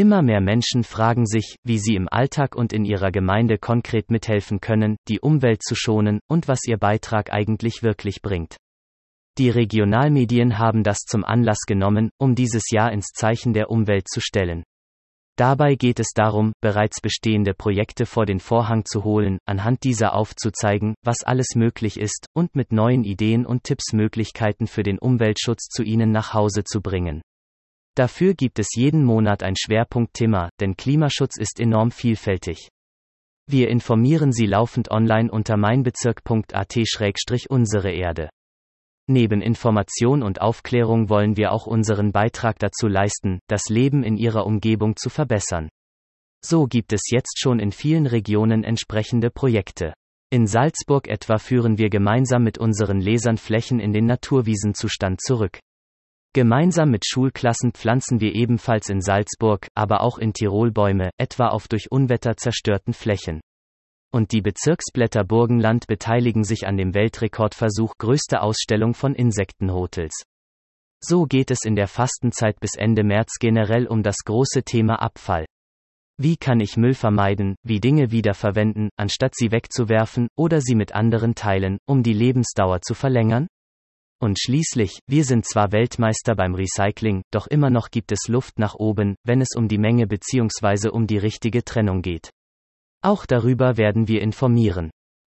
Immer mehr Menschen fragen sich, wie sie im Alltag und in ihrer Gemeinde konkret mithelfen können, die Umwelt zu schonen und was ihr Beitrag eigentlich wirklich bringt. Die Regionalmedien haben das zum Anlass genommen, um dieses Jahr ins Zeichen der Umwelt zu stellen. Dabei geht es darum, bereits bestehende Projekte vor den Vorhang zu holen, anhand dieser aufzuzeigen, was alles möglich ist, und mit neuen Ideen und Tipps Möglichkeiten für den Umweltschutz zu Ihnen nach Hause zu bringen. Dafür gibt es jeden Monat ein Schwerpunktthema, denn Klimaschutz ist enorm vielfältig. Wir informieren Sie laufend online unter meinbezirk.at-unsere Erde. Neben Information und Aufklärung wollen wir auch unseren Beitrag dazu leisten, das Leben in ihrer Umgebung zu verbessern. So gibt es jetzt schon in vielen Regionen entsprechende Projekte. In Salzburg etwa führen wir gemeinsam mit unseren Lesern Flächen in den Naturwiesenzustand zurück. Gemeinsam mit Schulklassen pflanzen wir ebenfalls in Salzburg, aber auch in Tirol Bäume, etwa auf durch Unwetter zerstörten Flächen und die Bezirksblätter Burgenland beteiligen sich an dem Weltrekordversuch größte Ausstellung von Insektenhotels. So geht es in der Fastenzeit bis Ende März generell um das große Thema Abfall. Wie kann ich Müll vermeiden, wie Dinge wiederverwenden, anstatt sie wegzuwerfen oder sie mit anderen teilen, um die Lebensdauer zu verlängern? Und schließlich, wir sind zwar Weltmeister beim Recycling, doch immer noch gibt es Luft nach oben, wenn es um die Menge bzw. um die richtige Trennung geht. Auch darüber werden wir informieren.